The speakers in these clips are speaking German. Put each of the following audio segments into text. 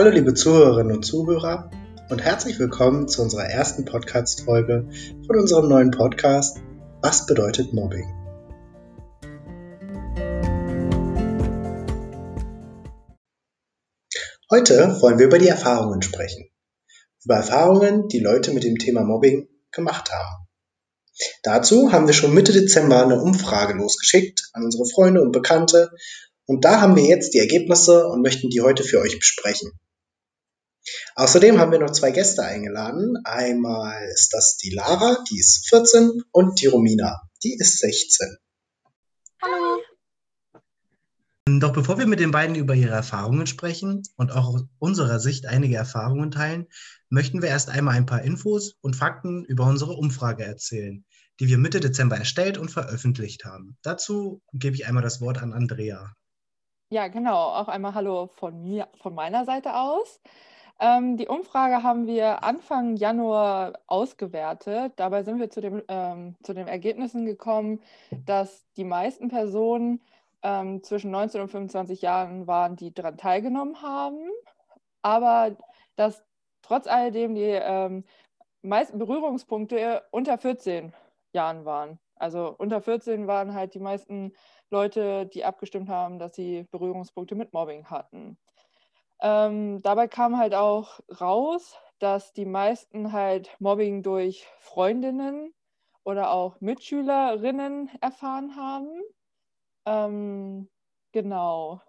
Hallo liebe Zuhörerinnen und Zuhörer und herzlich willkommen zu unserer ersten Podcast-Folge von unserem neuen Podcast Was bedeutet Mobbing? Heute wollen wir über die Erfahrungen sprechen. Über Erfahrungen, die Leute mit dem Thema Mobbing gemacht haben. Dazu haben wir schon Mitte Dezember eine Umfrage losgeschickt an unsere Freunde und Bekannte und da haben wir jetzt die Ergebnisse und möchten die heute für euch besprechen. Außerdem haben wir noch zwei Gäste eingeladen. Einmal ist das die Lara, die ist 14 und die Romina, die ist 16. Hallo. Doch bevor wir mit den beiden über ihre Erfahrungen sprechen und auch aus unserer Sicht einige Erfahrungen teilen, möchten wir erst einmal ein paar Infos und Fakten über unsere Umfrage erzählen, die wir Mitte Dezember erstellt und veröffentlicht haben. Dazu gebe ich einmal das Wort an Andrea. Ja, genau. Auch einmal Hallo von mir, von meiner Seite aus. Ähm, die Umfrage haben wir Anfang Januar ausgewertet. Dabei sind wir zu, dem, ähm, zu den Ergebnissen gekommen, dass die meisten Personen ähm, zwischen 19 und 25 Jahren waren, die daran teilgenommen haben, aber dass trotz alledem die ähm, meisten Berührungspunkte unter 14 Jahren waren. Also unter 14 waren halt die meisten Leute, die abgestimmt haben, dass sie Berührungspunkte mit Mobbing hatten. Ähm, dabei kam halt auch raus, dass die meisten halt Mobbing durch Freundinnen oder auch Mitschülerinnen erfahren haben. Ähm, genau.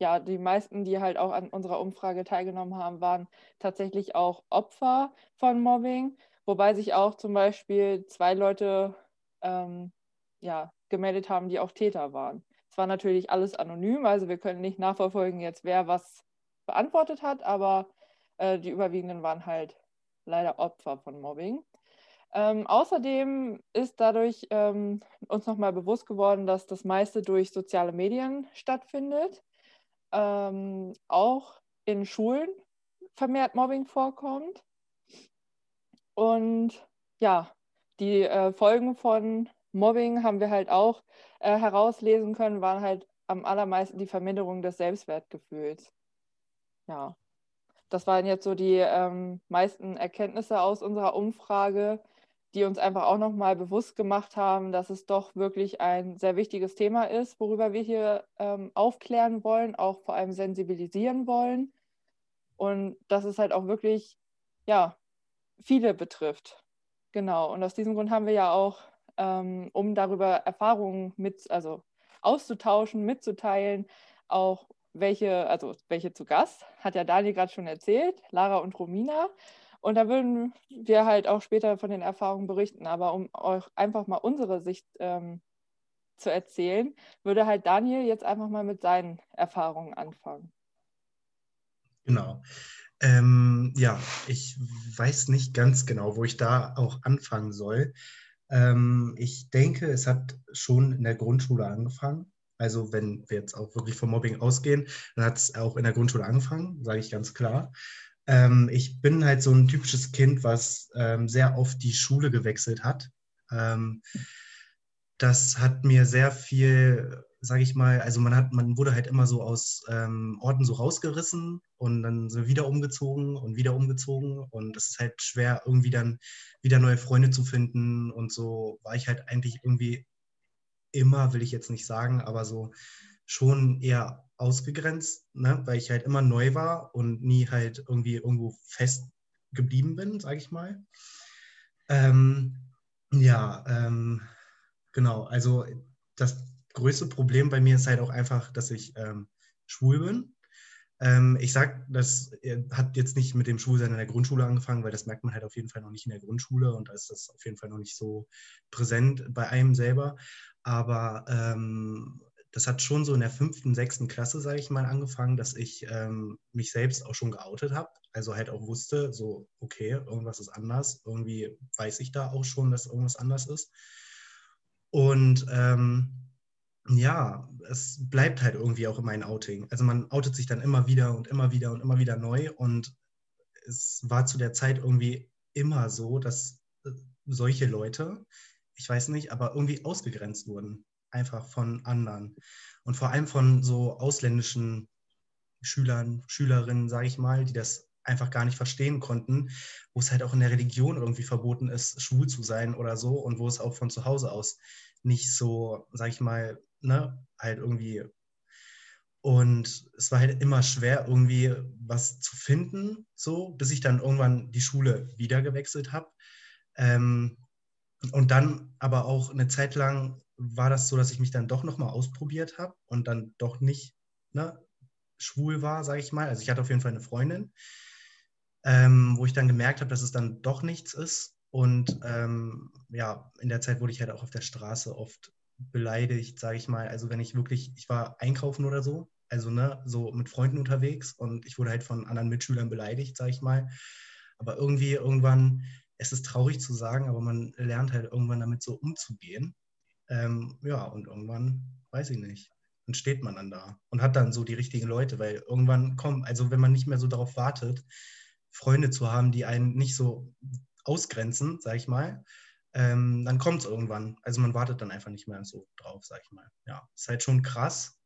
Ja, die meisten, die halt auch an unserer Umfrage teilgenommen haben, waren tatsächlich auch Opfer von Mobbing, wobei sich auch zum Beispiel zwei Leute ähm, ja, gemeldet haben, die auch Täter waren. Es war natürlich alles anonym, also wir können nicht nachverfolgen jetzt, wer was beantwortet hat, aber äh, die überwiegenden waren halt leider Opfer von Mobbing. Ähm, außerdem ist dadurch ähm, uns nochmal bewusst geworden, dass das meiste durch soziale Medien stattfindet. Ähm, auch in Schulen vermehrt Mobbing vorkommt. Und ja, die äh, Folgen von Mobbing haben wir halt auch äh, herauslesen können, waren halt am allermeisten die Verminderung des Selbstwertgefühls. Ja, das waren jetzt so die ähm, meisten Erkenntnisse aus unserer Umfrage, die uns einfach auch nochmal bewusst gemacht haben, dass es doch wirklich ein sehr wichtiges Thema ist, worüber wir hier ähm, aufklären wollen, auch vor allem sensibilisieren wollen. Und dass es halt auch wirklich, ja, viele betrifft. Genau. Und aus diesem Grund haben wir ja auch ähm, um darüber Erfahrungen mit, also auszutauschen, mitzuteilen, auch welche, also welche zu Gast, hat ja Daniel gerade schon erzählt, Lara und Romina. Und da würden wir halt auch später von den Erfahrungen berichten. Aber um euch einfach mal unsere Sicht ähm, zu erzählen, würde halt Daniel jetzt einfach mal mit seinen Erfahrungen anfangen. Genau. Ähm, ja, ich weiß nicht ganz genau, wo ich da auch anfangen soll. Ähm, ich denke, es hat schon in der Grundschule angefangen. Also wenn wir jetzt auch wirklich vom Mobbing ausgehen, dann hat es auch in der Grundschule angefangen, sage ich ganz klar. Ähm, ich bin halt so ein typisches Kind, was ähm, sehr oft die Schule gewechselt hat. Ähm, das hat mir sehr viel sage ich mal, also man hat, man wurde halt immer so aus ähm, Orten so rausgerissen und dann sind wieder umgezogen und wieder umgezogen und es ist halt schwer, irgendwie dann wieder neue Freunde zu finden und so war ich halt eigentlich irgendwie immer, will ich jetzt nicht sagen, aber so schon eher ausgegrenzt, ne? weil ich halt immer neu war und nie halt irgendwie irgendwo fest geblieben bin, sage ich mal. Ähm, ja, ähm, genau, also das größte Problem bei mir ist halt auch einfach, dass ich ähm, schwul bin. Ähm, ich sage, das äh, hat jetzt nicht mit dem Schwulsein in der Grundschule angefangen, weil das merkt man halt auf jeden Fall noch nicht in der Grundschule und da ist das auf jeden Fall noch nicht so präsent bei einem selber. Aber ähm, das hat schon so in der fünften, sechsten Klasse, sage ich mal, angefangen, dass ich ähm, mich selbst auch schon geoutet habe. Also halt auch wusste, so, okay, irgendwas ist anders. Irgendwie weiß ich da auch schon, dass irgendwas anders ist. Und ähm, ja, es bleibt halt irgendwie auch immer ein Outing. Also man outet sich dann immer wieder und immer wieder und immer wieder neu. Und es war zu der Zeit irgendwie immer so, dass äh, solche Leute, ich weiß nicht, aber irgendwie ausgegrenzt wurden. Einfach von anderen. Und vor allem von so ausländischen Schülern, Schülerinnen, sage ich mal, die das einfach gar nicht verstehen konnten, wo es halt auch in der Religion irgendwie verboten ist, schwul zu sein oder so und wo es auch von zu Hause aus nicht so, sage ich mal, ne, halt irgendwie. Und es war halt immer schwer, irgendwie was zu finden, so, bis ich dann irgendwann die Schule wieder gewechselt habe. Ähm, und dann aber auch eine Zeit lang war das so, dass ich mich dann doch nochmal ausprobiert habe und dann doch nicht ne, schwul war, sage ich mal. Also ich hatte auf jeden Fall eine Freundin, ähm, wo ich dann gemerkt habe, dass es dann doch nichts ist. Und ähm, ja, in der Zeit wurde ich halt auch auf der Straße oft beleidigt, sage ich mal. Also wenn ich wirklich, ich war einkaufen oder so, also ne, so mit Freunden unterwegs und ich wurde halt von anderen Mitschülern beleidigt, sage ich mal. Aber irgendwie irgendwann, es ist traurig zu sagen, aber man lernt halt irgendwann damit so umzugehen. Ähm, ja, und irgendwann, weiß ich nicht, dann steht man dann da und hat dann so die richtigen Leute, weil irgendwann kommen, also wenn man nicht mehr so darauf wartet, Freunde zu haben, die einen nicht so ausgrenzen, sag ich mal, ähm, dann kommt es irgendwann. Also man wartet dann einfach nicht mehr so drauf, sag ich mal. Ja, ist halt schon krass,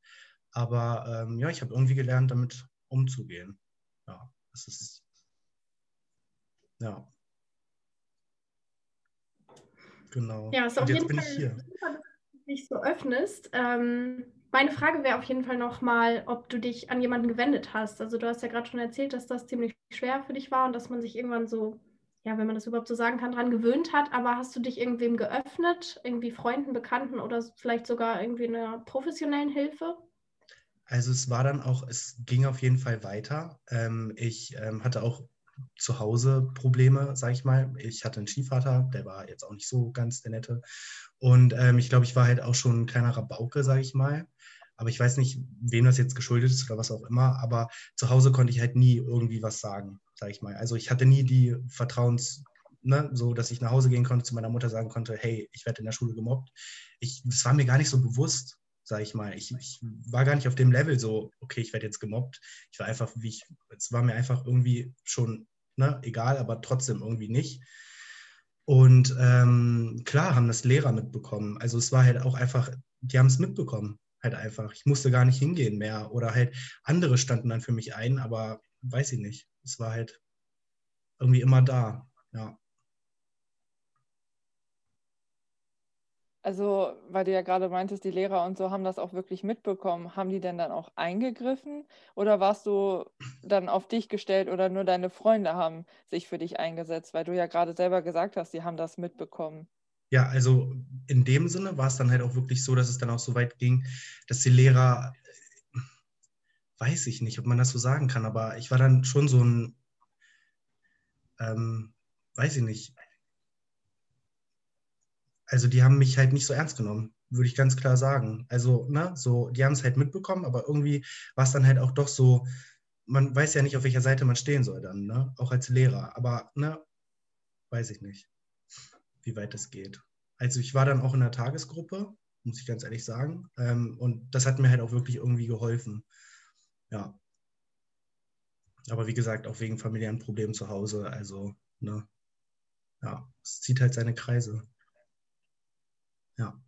aber ähm, ja, ich habe irgendwie gelernt, damit umzugehen. Ja, das ist, ja. Genau. Ja, ist auf jeden Fall super, dass du dich so öffnest. Ähm, meine Frage wäre auf jeden Fall nochmal, ob du dich an jemanden gewendet hast. Also du hast ja gerade schon erzählt, dass das ziemlich schwer für dich war und dass man sich irgendwann so, ja, wenn man das überhaupt so sagen kann, daran gewöhnt hat. Aber hast du dich irgendwem geöffnet, irgendwie Freunden, Bekannten oder vielleicht sogar irgendwie einer professionellen Hilfe? Also es war dann auch, es ging auf jeden Fall weiter. Ähm, ich ähm, hatte auch zu Hause Probleme, sage ich mal. Ich hatte einen Skivater, der war jetzt auch nicht so ganz der Nette. Und ähm, ich glaube, ich war halt auch schon ein kleiner Rabauke, sage ich mal. Aber ich weiß nicht, wem das jetzt geschuldet ist oder was auch immer. Aber zu Hause konnte ich halt nie irgendwie was sagen, sage ich mal. Also ich hatte nie die Vertrauens, ne, so dass ich nach Hause gehen konnte, zu meiner Mutter sagen konnte, hey, ich werde in der Schule gemobbt. Ich, das war mir gar nicht so bewusst, sage ich mal. Ich, ich, war gar nicht auf dem Level so, okay, ich werde jetzt gemobbt. Ich war einfach, wie ich, es war mir einfach irgendwie schon ne, egal, aber trotzdem irgendwie nicht. Und ähm, klar haben das Lehrer mitbekommen. Also es war halt auch einfach, die haben es mitbekommen halt einfach. Ich musste gar nicht hingehen mehr oder halt andere standen dann für mich ein, aber weiß ich nicht. Es war halt irgendwie immer da, ja. Also, weil du ja gerade meintest, die Lehrer und so haben das auch wirklich mitbekommen. Haben die denn dann auch eingegriffen oder warst du dann auf dich gestellt oder nur deine Freunde haben sich für dich eingesetzt, weil du ja gerade selber gesagt hast, die haben das mitbekommen? Ja, also in dem Sinne war es dann halt auch wirklich so, dass es dann auch so weit ging, dass die Lehrer, weiß ich nicht, ob man das so sagen kann, aber ich war dann schon so ein, ähm, weiß ich nicht. Also die haben mich halt nicht so ernst genommen, würde ich ganz klar sagen. Also, ne, so, die haben es halt mitbekommen, aber irgendwie war es dann halt auch doch so, man weiß ja nicht, auf welcher Seite man stehen soll dann, ne? Auch als Lehrer. Aber, ne, weiß ich nicht wie weit das geht. Also ich war dann auch in der Tagesgruppe, muss ich ganz ehrlich sagen. Ähm, und das hat mir halt auch wirklich irgendwie geholfen. Ja. Aber wie gesagt, auch wegen familiären Problemen zu Hause. Also, ne, ja, es zieht halt seine Kreise. Ja.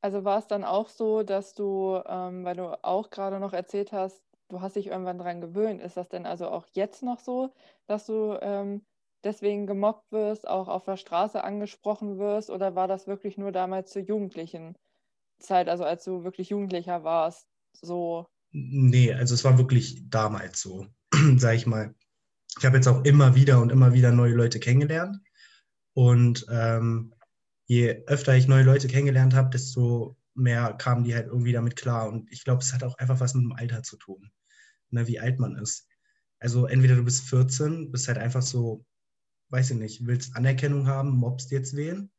Also war es dann auch so, dass du, ähm, weil du auch gerade noch erzählt hast, du hast dich irgendwann daran gewöhnt. Ist das denn also auch jetzt noch so, dass du ähm, deswegen gemobbt wirst, auch auf der Straße angesprochen wirst? Oder war das wirklich nur damals zur jugendlichen Zeit, also als du wirklich Jugendlicher warst, so? Nee, also es war wirklich damals so, sag ich mal. Ich habe jetzt auch immer wieder und immer wieder neue Leute kennengelernt. Und ähm, je öfter ich neue Leute kennengelernt habe, desto mehr kamen die halt irgendwie damit klar. Und ich glaube, es hat auch einfach was mit dem Alter zu tun, ne, wie alt man ist. Also entweder du bist 14, bist halt einfach so, weiß ich nicht, willst Anerkennung haben, mobst jetzt wen.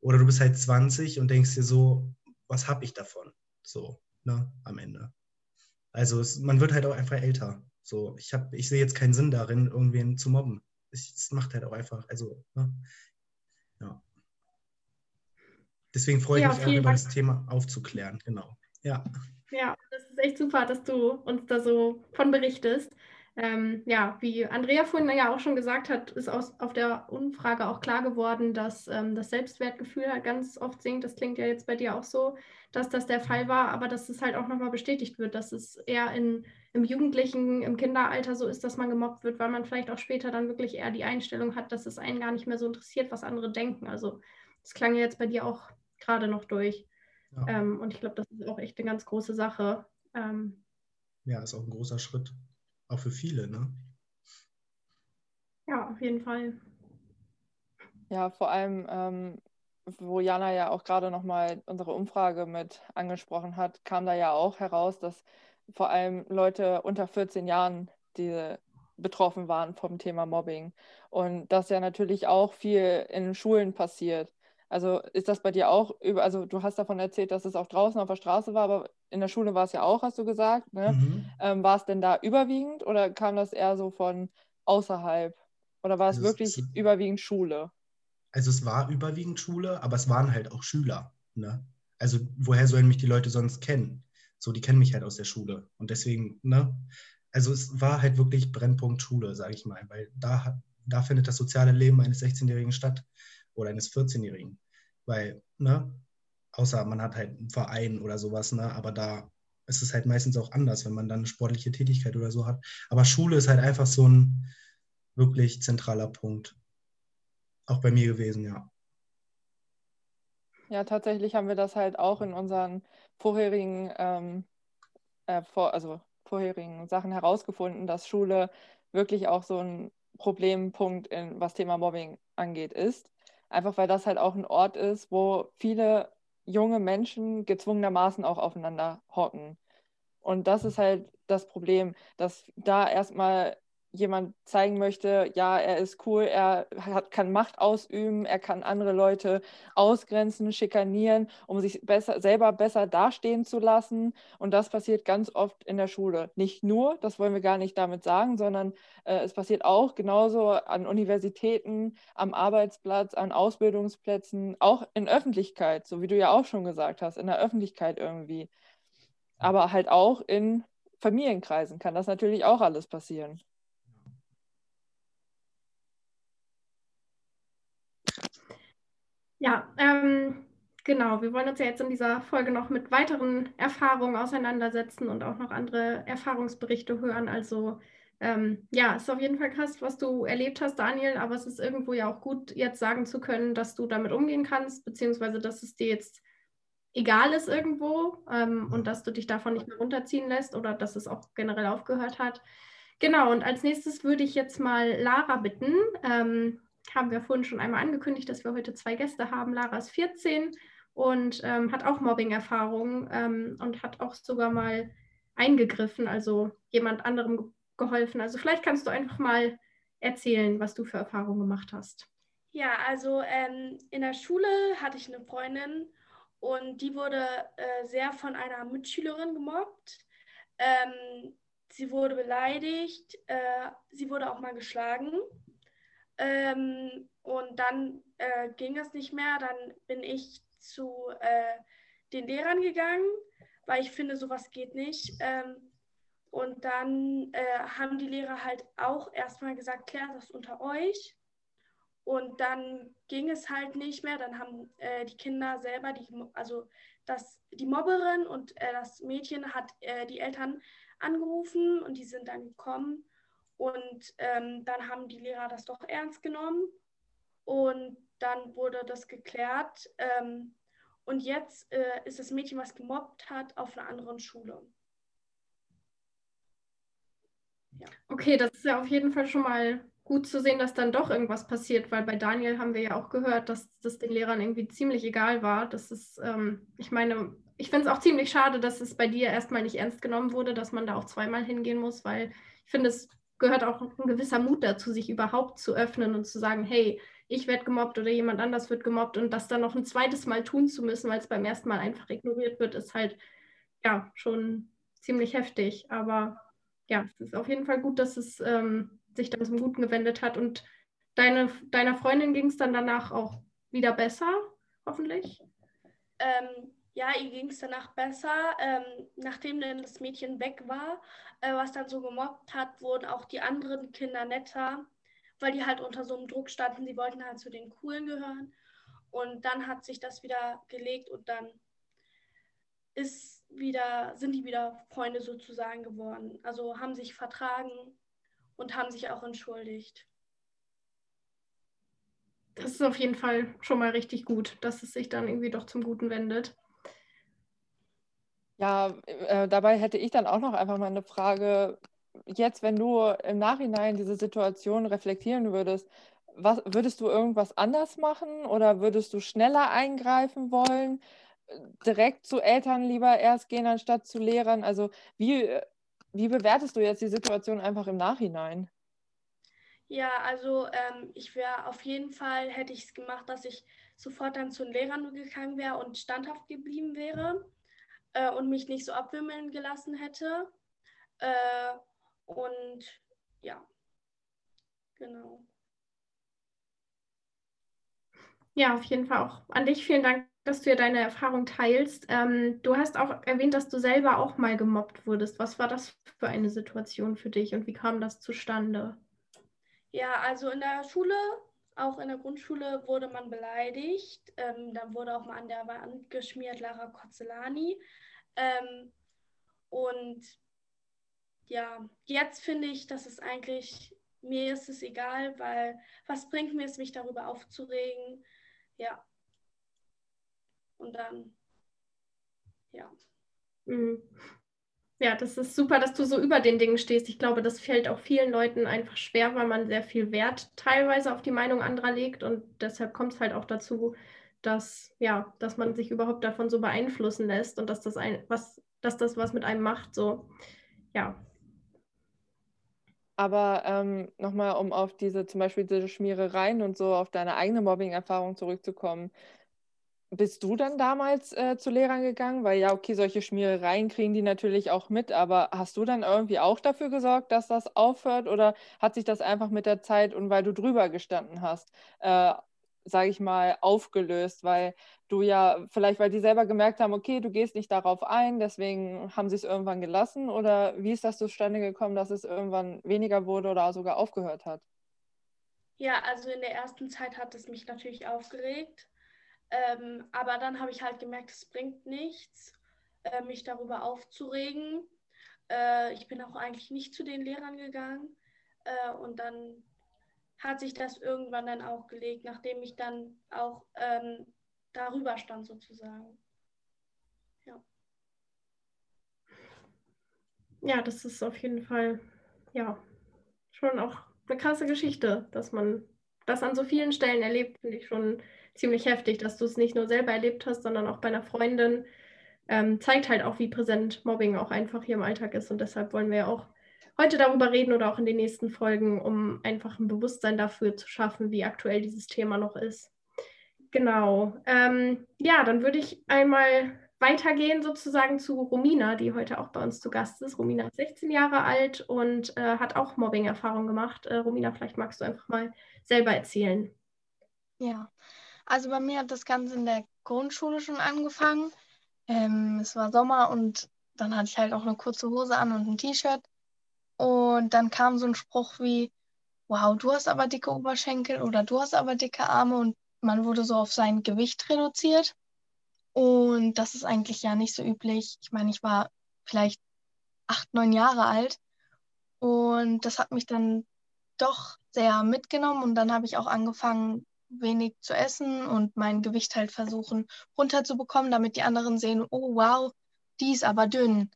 Oder du bist halt 20 und denkst dir so, was habe ich davon? So, ne, am Ende. Also es, man wird halt auch einfach älter. So, ich, hab, ich sehe jetzt keinen Sinn darin, irgendwen zu mobben. Es macht halt auch einfach, also, ne, ja. Deswegen freue ich ja, mich auch, über das Thema aufzuklären. Genau. Ja. Ja, ist echt super, dass du uns da so von berichtest. Ähm, ja, wie Andrea vorhin ja auch schon gesagt hat, ist aus, auf der Umfrage auch klar geworden, dass ähm, das Selbstwertgefühl halt ganz oft sinkt. Das klingt ja jetzt bei dir auch so, dass das der Fall war, aber dass es halt auch nochmal bestätigt wird, dass es eher in, im Jugendlichen, im Kinderalter so ist, dass man gemobbt wird, weil man vielleicht auch später dann wirklich eher die Einstellung hat, dass es einen gar nicht mehr so interessiert, was andere denken. Also das klang ja jetzt bei dir auch gerade noch durch. Ja. Ähm, und ich glaube, das ist auch echt eine ganz große Sache. Ähm, ja, ist auch ein großer Schritt. Auch für viele, ne? Ja, auf jeden Fall. Ja, vor allem, ähm, wo Jana ja auch gerade nochmal unsere Umfrage mit angesprochen hat, kam da ja auch heraus, dass vor allem Leute unter 14 Jahren die betroffen waren vom Thema Mobbing. Und das ja natürlich auch viel in Schulen passiert. Also ist das bei dir auch, also du hast davon erzählt, dass es auch draußen auf der Straße war, aber in der Schule war es ja auch, hast du gesagt. Ne? Mhm. Ähm, war es denn da überwiegend oder kam das eher so von außerhalb? Oder war es also wirklich es, überwiegend Schule? Also es war überwiegend Schule, aber es waren halt auch Schüler. Ne? Also woher sollen mich die Leute sonst kennen? So, die kennen mich halt aus der Schule. Und deswegen, ne? Also es war halt wirklich Brennpunkt Schule, sage ich mal, weil da, da findet das soziale Leben eines 16-Jährigen statt oder eines 14-Jährigen. Weil, ne, außer man hat halt einen Verein oder sowas, ne, aber da ist es halt meistens auch anders, wenn man dann eine sportliche Tätigkeit oder so hat. Aber Schule ist halt einfach so ein wirklich zentraler Punkt. Auch bei mir gewesen, ja. Ja, tatsächlich haben wir das halt auch in unseren vorherigen, ähm, äh, vor, also vorherigen Sachen herausgefunden, dass Schule wirklich auch so ein Problempunkt, in, was Thema Mobbing angeht, ist. Einfach weil das halt auch ein Ort ist, wo viele junge Menschen gezwungenermaßen auch aufeinander hocken. Und das ist halt das Problem, dass da erstmal jemand zeigen möchte, ja, er ist cool, er hat, kann Macht ausüben, er kann andere Leute ausgrenzen, schikanieren, um sich besser, selber besser dastehen zu lassen. Und das passiert ganz oft in der Schule. Nicht nur, das wollen wir gar nicht damit sagen, sondern äh, es passiert auch genauso an Universitäten, am Arbeitsplatz, an Ausbildungsplätzen, auch in Öffentlichkeit, so wie du ja auch schon gesagt hast, in der Öffentlichkeit irgendwie. Aber halt auch in Familienkreisen kann das natürlich auch alles passieren. Ja, ähm, genau. Wir wollen uns ja jetzt in dieser Folge noch mit weiteren Erfahrungen auseinandersetzen und auch noch andere Erfahrungsberichte hören. Also ähm, ja, es ist auf jeden Fall krass, was du erlebt hast, Daniel, aber es ist irgendwo ja auch gut, jetzt sagen zu können, dass du damit umgehen kannst, beziehungsweise dass es dir jetzt egal ist irgendwo ähm, und dass du dich davon nicht mehr runterziehen lässt oder dass es auch generell aufgehört hat. Genau, und als nächstes würde ich jetzt mal Lara bitten. Ähm, haben wir vorhin schon einmal angekündigt, dass wir heute zwei Gäste haben. Lara ist 14 und ähm, hat auch Mobbing-Erfahrungen ähm, und hat auch sogar mal eingegriffen, also jemand anderem geholfen. Also vielleicht kannst du einfach mal erzählen, was du für Erfahrungen gemacht hast. Ja, also ähm, in der Schule hatte ich eine Freundin und die wurde äh, sehr von einer Mitschülerin gemobbt. Ähm, sie wurde beleidigt, äh, sie wurde auch mal geschlagen. Ähm, und dann äh, ging es nicht mehr. Dann bin ich zu äh, den Lehrern gegangen, weil ich finde, sowas geht nicht. Ähm, und dann äh, haben die Lehrer halt auch erstmal gesagt, klärt das unter euch. Und dann ging es halt nicht mehr. Dann haben äh, die Kinder selber, die, also das, die Mobberin und äh, das Mädchen hat äh, die Eltern angerufen und die sind dann gekommen. Und ähm, dann haben die Lehrer das doch ernst genommen und dann wurde das geklärt. Ähm, und jetzt äh, ist das Mädchen, was gemobbt hat, auf einer anderen Schule. Ja. Okay, das ist ja auf jeden Fall schon mal gut zu sehen, dass dann doch irgendwas passiert, weil bei Daniel haben wir ja auch gehört, dass das den Lehrern irgendwie ziemlich egal war. Das ist, ähm, ich meine, ich finde es auch ziemlich schade, dass es bei dir erstmal nicht ernst genommen wurde, dass man da auch zweimal hingehen muss, weil ich finde, es gehört auch ein gewisser Mut dazu, sich überhaupt zu öffnen und zu sagen, hey, ich werde gemobbt oder jemand anders wird gemobbt und das dann noch ein zweites Mal tun zu müssen, weil es beim ersten Mal einfach ignoriert wird, ist halt ja schon ziemlich heftig. Aber ja, es ist auf jeden Fall gut, dass es ähm, sich dann zum Guten gewendet hat und deine, deiner Freundin ging es dann danach auch wieder besser, hoffentlich. Ähm, ja, ihr ging es danach besser. Ähm, nachdem dann das Mädchen weg war, äh, was dann so gemobbt hat, wurden auch die anderen Kinder netter, weil die halt unter so einem Druck standen. Sie wollten halt zu den Coolen gehören. Und dann hat sich das wieder gelegt und dann ist wieder, sind die wieder Freunde sozusagen geworden. Also haben sich vertragen und haben sich auch entschuldigt. Das ist auf jeden Fall schon mal richtig gut, dass es sich dann irgendwie doch zum Guten wendet. Ja, äh, dabei hätte ich dann auch noch einfach mal eine Frage. Jetzt, wenn du im Nachhinein diese Situation reflektieren würdest, was, würdest du irgendwas anders machen oder würdest du schneller eingreifen wollen? Direkt zu Eltern lieber erst gehen, anstatt zu Lehrern? Also wie, wie bewertest du jetzt die Situation einfach im Nachhinein? Ja, also ähm, ich wäre auf jeden Fall, hätte ich es gemacht, dass ich sofort dann zu den Lehrern gegangen wäre und standhaft geblieben wäre äh, und mich nicht so abwimmeln gelassen hätte. Äh, und ja, genau. Ja, auf jeden Fall auch an dich vielen Dank, dass du ja deine Erfahrung teilst. Ähm, du hast auch erwähnt, dass du selber auch mal gemobbt wurdest. Was war das für eine Situation für dich und wie kam das zustande? Ja, also in der Schule, auch in der Grundschule, wurde man beleidigt. Ähm, da wurde auch mal an der Wand geschmiert, Lara Kotzelani. Ähm, und ja, jetzt finde ich, dass es eigentlich, mir ist es egal, weil was bringt mir es, mich darüber aufzuregen? Ja. Und dann, ja. Mhm. Ja, das ist super, dass du so über den Dingen stehst. Ich glaube, das fällt auch vielen Leuten einfach schwer, weil man sehr viel Wert teilweise auf die Meinung anderer legt und deshalb kommt es halt auch dazu, dass, ja, dass man sich überhaupt davon so beeinflussen lässt und dass das ein, was, dass das was mit einem macht. So, ja. Aber ähm, nochmal, um auf diese zum Beispiel diese Schmierereien und so auf deine eigene Mobbing-Erfahrung zurückzukommen. Bist du dann damals äh, zu Lehrern gegangen? Weil ja, okay, solche Schmierereien kriegen die natürlich auch mit, aber hast du dann irgendwie auch dafür gesorgt, dass das aufhört oder hat sich das einfach mit der Zeit und weil du drüber gestanden hast, äh, sage ich mal, aufgelöst, weil du ja, vielleicht weil die selber gemerkt haben, okay, du gehst nicht darauf ein, deswegen haben sie es irgendwann gelassen oder wie ist das zustande gekommen, dass es irgendwann weniger wurde oder sogar aufgehört hat? Ja, also in der ersten Zeit hat es mich natürlich aufgeregt, ähm, aber dann habe ich halt gemerkt, es bringt nichts, äh, mich darüber aufzuregen. Äh, ich bin auch eigentlich nicht zu den Lehrern gegangen äh, und dann hat sich das irgendwann dann auch gelegt, nachdem ich dann auch ähm, darüber stand sozusagen. Ja. Ja, das ist auf jeden Fall ja schon auch eine krasse Geschichte, dass man das an so vielen Stellen erlebt, finde ich schon ziemlich heftig, dass du es nicht nur selber erlebt hast, sondern auch bei einer Freundin. Ähm, zeigt halt auch, wie präsent Mobbing auch einfach hier im Alltag ist. Und deshalb wollen wir ja auch heute darüber reden oder auch in den nächsten Folgen, um einfach ein Bewusstsein dafür zu schaffen, wie aktuell dieses Thema noch ist. Genau. Ähm, ja, dann würde ich einmal weitergehen sozusagen zu Romina, die heute auch bei uns zu Gast ist. Romina ist 16 Jahre alt und äh, hat auch Mobbing-Erfahrung gemacht. Äh, Romina, vielleicht magst du einfach mal selber erzählen. Ja, also bei mir hat das Ganze in der Grundschule schon angefangen. Ähm, es war Sommer und dann hatte ich halt auch eine kurze Hose an und ein T-Shirt. Und dann kam so ein Spruch wie, wow, du hast aber dicke Oberschenkel oder du hast aber dicke Arme und man wurde so auf sein Gewicht reduziert. Und das ist eigentlich ja nicht so üblich. Ich meine, ich war vielleicht acht, neun Jahre alt und das hat mich dann doch sehr mitgenommen und dann habe ich auch angefangen, wenig zu essen und mein Gewicht halt versuchen runterzubekommen, damit die anderen sehen, oh wow, die ist aber dünn.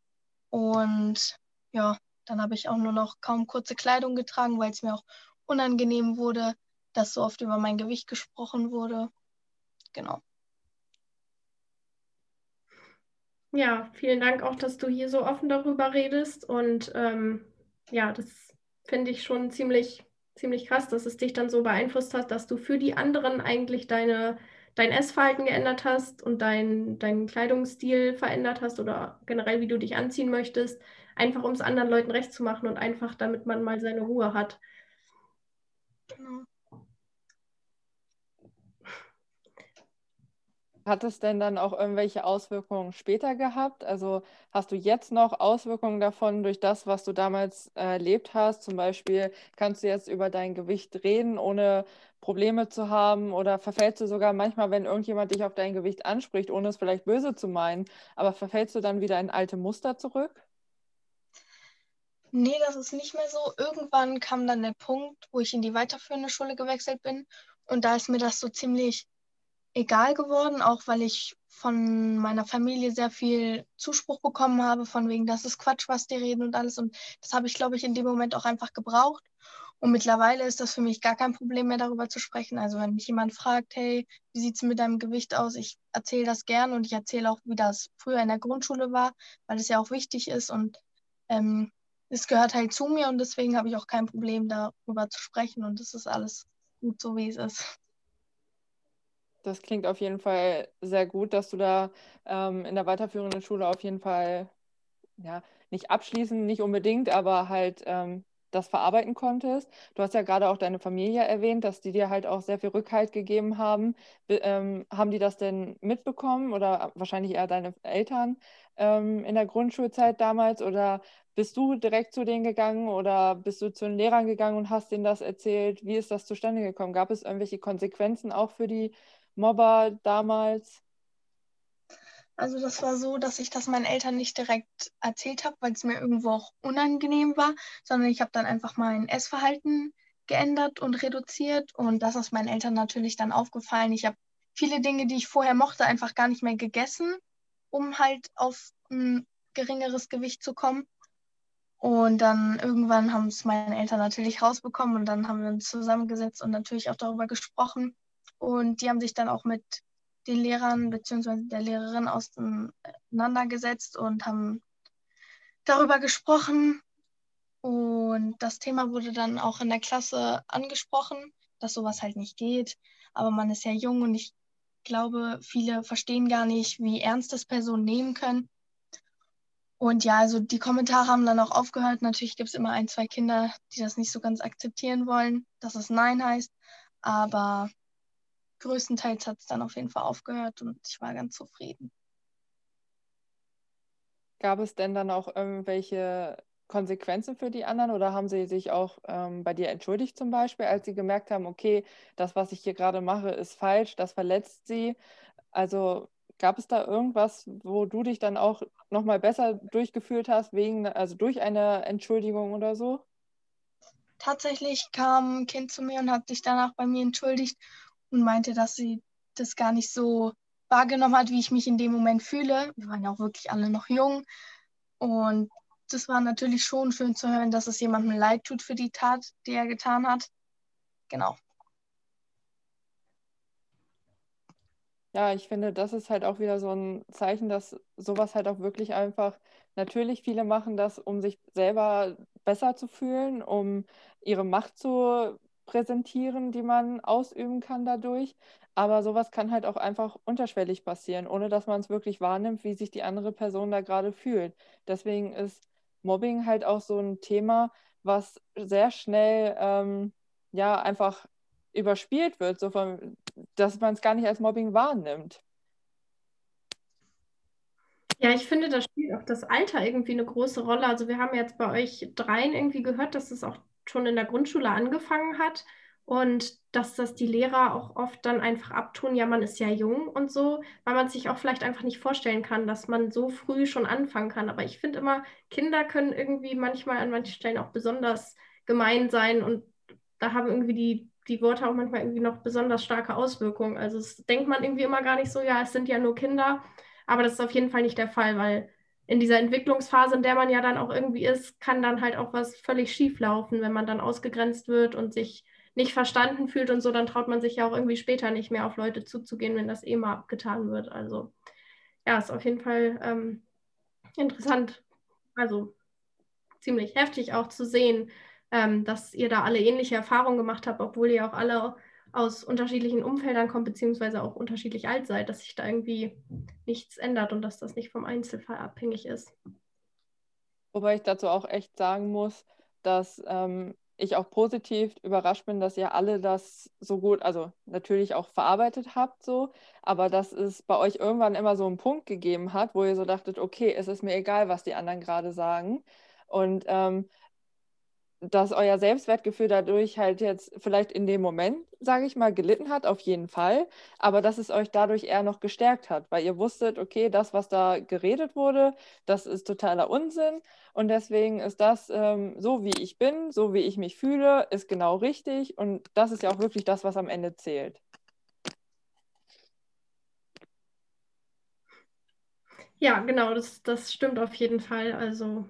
Und ja, dann habe ich auch nur noch kaum kurze Kleidung getragen, weil es mir auch unangenehm wurde, dass so oft über mein Gewicht gesprochen wurde. Genau. Ja, vielen Dank auch, dass du hier so offen darüber redest. Und ähm, ja, das finde ich schon ziemlich, ziemlich krass, dass es dich dann so beeinflusst hat, dass du für die anderen eigentlich deine, dein Essverhalten geändert hast und dein, deinen Kleidungsstil verändert hast oder generell, wie du dich anziehen möchtest einfach um es anderen Leuten recht zu machen und einfach, damit man mal seine Ruhe hat. Genau. Hat es denn dann auch irgendwelche Auswirkungen später gehabt? Also hast du jetzt noch Auswirkungen davon durch das, was du damals äh, erlebt hast? Zum Beispiel kannst du jetzt über dein Gewicht reden, ohne Probleme zu haben? Oder verfällst du sogar manchmal, wenn irgendjemand dich auf dein Gewicht anspricht, ohne es vielleicht böse zu meinen, aber verfällst du dann wieder in alte Muster zurück? Nee, das ist nicht mehr so. Irgendwann kam dann der Punkt, wo ich in die weiterführende Schule gewechselt bin. Und da ist mir das so ziemlich egal geworden, auch weil ich von meiner Familie sehr viel Zuspruch bekommen habe, von wegen, das ist Quatsch, was die reden und alles. Und das habe ich, glaube ich, in dem Moment auch einfach gebraucht. Und mittlerweile ist das für mich gar kein Problem mehr, darüber zu sprechen. Also wenn mich jemand fragt, hey, wie sieht es mit deinem Gewicht aus? Ich erzähle das gern und ich erzähle auch, wie das früher in der Grundschule war, weil es ja auch wichtig ist und ähm, es gehört halt zu mir und deswegen habe ich auch kein Problem, darüber zu sprechen und es ist alles gut so, wie es ist. Das klingt auf jeden Fall sehr gut, dass du da ähm, in der weiterführenden Schule auf jeden Fall, ja, nicht abschließen, nicht unbedingt, aber halt ähm, das verarbeiten konntest. Du hast ja gerade auch deine Familie erwähnt, dass die dir halt auch sehr viel Rückhalt gegeben haben. Be ähm, haben die das denn mitbekommen oder wahrscheinlich eher deine Eltern ähm, in der Grundschulzeit damals? Oder bist du direkt zu denen gegangen oder bist du zu den Lehrern gegangen und hast denen das erzählt? Wie ist das zustande gekommen? Gab es irgendwelche Konsequenzen auch für die Mobber damals? Also das war so, dass ich das meinen Eltern nicht direkt erzählt habe, weil es mir irgendwo auch unangenehm war, sondern ich habe dann einfach mein Essverhalten geändert und reduziert und das ist meinen Eltern natürlich dann aufgefallen. Ich habe viele Dinge, die ich vorher mochte, einfach gar nicht mehr gegessen, um halt auf ein geringeres Gewicht zu kommen. Und dann irgendwann haben es meine Eltern natürlich rausbekommen und dann haben wir uns zusammengesetzt und natürlich auch darüber gesprochen. Und die haben sich dann auch mit den Lehrern bzw. der Lehrerin auseinandergesetzt und haben darüber gesprochen. Und das Thema wurde dann auch in der Klasse angesprochen, dass sowas halt nicht geht. Aber man ist ja jung und ich glaube, viele verstehen gar nicht, wie ernst das Personen nehmen können. Und ja, also die Kommentare haben dann auch aufgehört. Natürlich gibt es immer ein, zwei Kinder, die das nicht so ganz akzeptieren wollen, dass es Nein heißt. Aber größtenteils hat es dann auf jeden Fall aufgehört und ich war ganz zufrieden. Gab es denn dann auch irgendwelche Konsequenzen für die anderen oder haben sie sich auch ähm, bei dir entschuldigt zum Beispiel, als sie gemerkt haben, okay, das, was ich hier gerade mache, ist falsch, das verletzt sie? Also gab es da irgendwas, wo du dich dann auch nochmal besser durchgefühlt hast, wegen, also durch eine Entschuldigung oder so? Tatsächlich kam ein Kind zu mir und hat sich danach bei mir entschuldigt und meinte, dass sie das gar nicht so wahrgenommen hat, wie ich mich in dem Moment fühle. Wir waren ja auch wirklich alle noch jung. Und das war natürlich schon schön zu hören, dass es jemandem leid tut für die Tat, die er getan hat. Genau. Ja, ich finde, das ist halt auch wieder so ein Zeichen, dass sowas halt auch wirklich einfach, natürlich viele machen das, um sich selber besser zu fühlen, um ihre Macht zu präsentieren, die man ausüben kann dadurch. Aber sowas kann halt auch einfach unterschwellig passieren, ohne dass man es wirklich wahrnimmt, wie sich die andere Person da gerade fühlt. Deswegen ist Mobbing halt auch so ein Thema, was sehr schnell ähm, ja einfach überspielt wird, so von, dass man es gar nicht als Mobbing wahrnimmt. Ja, ich finde, da spielt auch das Alter irgendwie eine große Rolle. Also wir haben jetzt bei euch dreien irgendwie gehört, dass es auch schon in der Grundschule angefangen hat und dass das die Lehrer auch oft dann einfach abtun, ja, man ist ja jung und so, weil man sich auch vielleicht einfach nicht vorstellen kann, dass man so früh schon anfangen kann. Aber ich finde immer, Kinder können irgendwie manchmal an manchen Stellen auch besonders gemein sein und da haben irgendwie die, die Worte auch manchmal irgendwie noch besonders starke Auswirkungen. Also es denkt man irgendwie immer gar nicht so, ja, es sind ja nur Kinder, aber das ist auf jeden Fall nicht der Fall, weil in dieser Entwicklungsphase, in der man ja dann auch irgendwie ist, kann dann halt auch was völlig schief laufen, wenn man dann ausgegrenzt wird und sich nicht verstanden fühlt und so, dann traut man sich ja auch irgendwie später nicht mehr auf Leute zuzugehen, wenn das eh mal abgetan wird. Also ja, ist auf jeden Fall ähm, interessant, also ziemlich heftig auch zu sehen, ähm, dass ihr da alle ähnliche Erfahrungen gemacht habt, obwohl ihr auch alle aus unterschiedlichen Umfeldern kommt, beziehungsweise auch unterschiedlich alt seid, dass sich da irgendwie nichts ändert und dass das nicht vom Einzelfall abhängig ist. Wobei ich dazu auch echt sagen muss, dass ähm, ich auch positiv überrascht bin, dass ihr alle das so gut, also natürlich auch verarbeitet habt, so, aber dass es bei euch irgendwann immer so einen Punkt gegeben hat, wo ihr so dachtet, okay, es ist mir egal, was die anderen gerade sagen. Und ähm, dass euer Selbstwertgefühl dadurch halt jetzt vielleicht in dem Moment, sage ich mal, gelitten hat, auf jeden Fall, aber dass es euch dadurch eher noch gestärkt hat, weil ihr wusstet, okay, das, was da geredet wurde, das ist totaler Unsinn und deswegen ist das ähm, so, wie ich bin, so wie ich mich fühle, ist genau richtig und das ist ja auch wirklich das, was am Ende zählt. Ja, genau, das, das stimmt auf jeden Fall. Also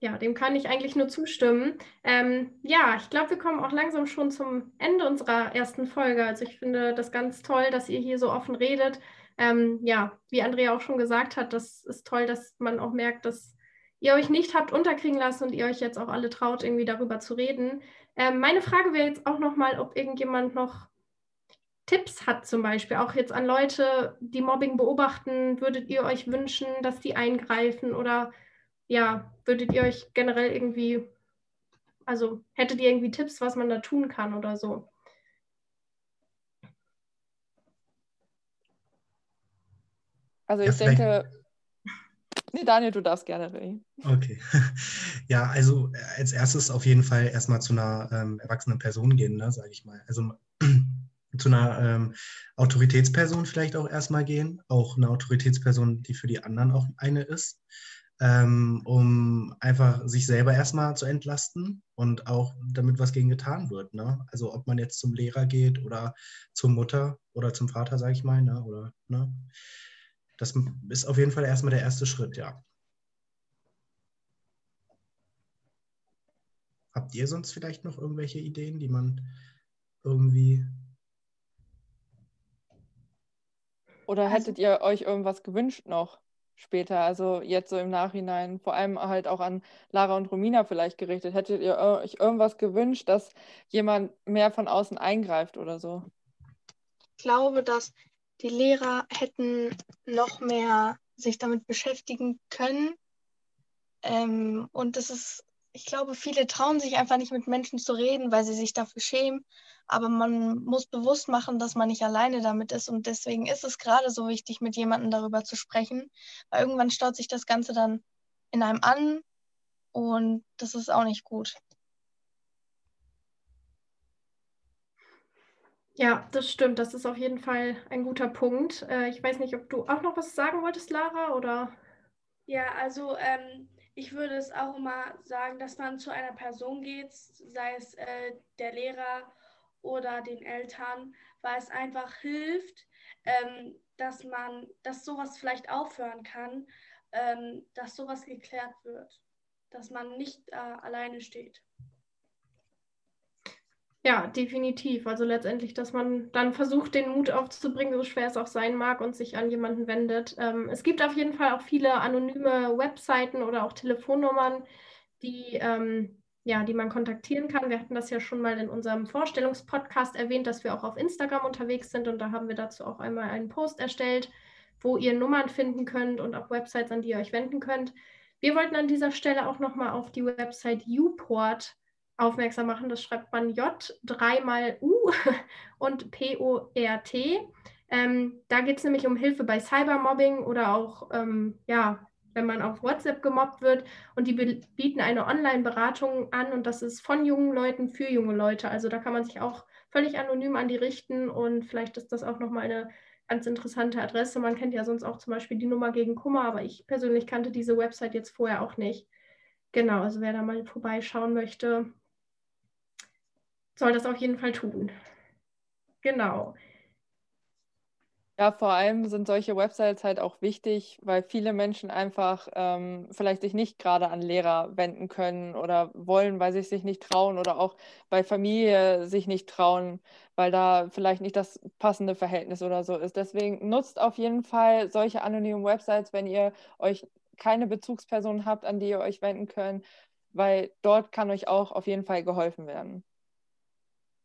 ja, dem kann ich eigentlich nur zustimmen. Ähm, ja, ich glaube, wir kommen auch langsam schon zum Ende unserer ersten Folge. Also ich finde das ganz toll, dass ihr hier so offen redet. Ähm, ja, wie Andrea auch schon gesagt hat, das ist toll, dass man auch merkt, dass ihr euch nicht habt unterkriegen lassen und ihr euch jetzt auch alle traut, irgendwie darüber zu reden. Ähm, meine Frage wäre jetzt auch nochmal, ob irgendjemand noch Tipps hat, zum Beispiel, auch jetzt an Leute, die Mobbing beobachten. Würdet ihr euch wünschen, dass die eingreifen oder ja, würdet ihr euch generell irgendwie, also hättet ihr irgendwie Tipps, was man da tun kann oder so? Also ich ja, denke, nee, Daniel, du darfst gerne reden. Okay. Ja, also äh, als erstes auf jeden Fall erstmal zu einer ähm, erwachsenen Person gehen, ne, sage ich mal. Also zu einer ähm, Autoritätsperson vielleicht auch erstmal gehen, auch eine Autoritätsperson, die für die anderen auch eine ist ähm, um einfach sich selber erstmal zu entlasten und auch damit was gegen getan wird. Ne? Also ob man jetzt zum Lehrer geht oder zur Mutter oder zum Vater, sage ich mal, ne? oder ne? Das ist auf jeden Fall erstmal der erste Schritt, ja. Habt ihr sonst vielleicht noch irgendwelche Ideen, die man irgendwie. Oder hättet ihr euch irgendwas gewünscht noch? Später, also jetzt so im Nachhinein, vor allem halt auch an Lara und Romina vielleicht gerichtet. Hättet ihr euch irgendwas gewünscht, dass jemand mehr von außen eingreift oder so? Ich glaube, dass die Lehrer hätten noch mehr sich damit beschäftigen können. Ähm, und das ist, ich glaube, viele trauen sich einfach nicht mit Menschen zu reden, weil sie sich dafür schämen aber man muss bewusst machen, dass man nicht alleine damit ist und deswegen ist es gerade so wichtig, mit jemandem darüber zu sprechen, weil irgendwann staut sich das Ganze dann in einem an und das ist auch nicht gut. Ja, das stimmt. Das ist auf jeden Fall ein guter Punkt. Äh, ich weiß nicht, ob du auch noch was sagen wolltest, Lara, oder? Ja, also ähm, ich würde es auch immer sagen, dass man zu einer Person geht, sei es äh, der Lehrer oder den Eltern, weil es einfach hilft, ähm, dass man, dass sowas vielleicht aufhören kann, ähm, dass sowas geklärt wird, dass man nicht äh, alleine steht. Ja, definitiv. Also letztendlich, dass man dann versucht, den Mut aufzubringen, so schwer es auch sein mag, und sich an jemanden wendet. Ähm, es gibt auf jeden Fall auch viele anonyme Webseiten oder auch Telefonnummern, die ähm, ja, die man kontaktieren kann. Wir hatten das ja schon mal in unserem Vorstellungspodcast erwähnt, dass wir auch auf Instagram unterwegs sind und da haben wir dazu auch einmal einen Post erstellt, wo ihr Nummern finden könnt und auch Websites, an die ihr euch wenden könnt. Wir wollten an dieser Stelle auch nochmal auf die Website Uport aufmerksam machen. Das schreibt man J dreimal U und P-O-R-T. Ähm, da geht es nämlich um Hilfe bei Cybermobbing oder auch ähm, ja, wenn man auf WhatsApp gemobbt wird. Und die bieten eine Online-Beratung an und das ist von jungen Leuten für junge Leute. Also da kann man sich auch völlig anonym an die richten und vielleicht ist das auch nochmal eine ganz interessante Adresse. Man kennt ja sonst auch zum Beispiel die Nummer gegen Kummer, aber ich persönlich kannte diese Website jetzt vorher auch nicht. Genau, also wer da mal vorbeischauen möchte, soll das auf jeden Fall tun. Genau. Ja, vor allem sind solche Websites halt auch wichtig, weil viele Menschen einfach ähm, vielleicht sich nicht gerade an Lehrer wenden können oder wollen, weil sie sich nicht trauen oder auch bei Familie sich nicht trauen, weil da vielleicht nicht das passende Verhältnis oder so ist. Deswegen nutzt auf jeden Fall solche anonymen Websites, wenn ihr euch keine Bezugsperson habt, an die ihr euch wenden könnt, weil dort kann euch auch auf jeden Fall geholfen werden.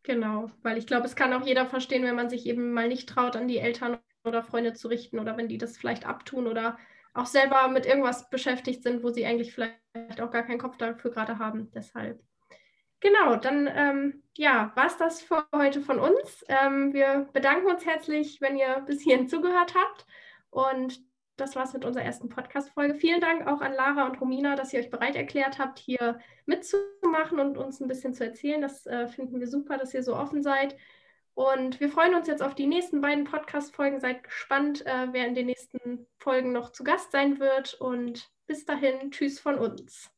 Genau, weil ich glaube, es kann auch jeder verstehen, wenn man sich eben mal nicht traut, an die Eltern oder Freunde zu richten oder wenn die das vielleicht abtun oder auch selber mit irgendwas beschäftigt sind, wo sie eigentlich vielleicht auch gar keinen Kopf dafür gerade haben. Deshalb, Genau, dann ähm, ja, war es das für heute von uns. Ähm, wir bedanken uns herzlich, wenn ihr bis hierhin zugehört habt. Und das war's mit unserer ersten Podcast-Folge. Vielen Dank auch an Lara und Romina, dass ihr euch bereit erklärt habt, hier mitzumachen und uns ein bisschen zu erzählen. Das äh, finden wir super, dass ihr so offen seid. Und wir freuen uns jetzt auf die nächsten beiden Podcast-Folgen. Seid gespannt, äh, wer in den nächsten Folgen noch zu Gast sein wird. Und bis dahin, tschüss von uns.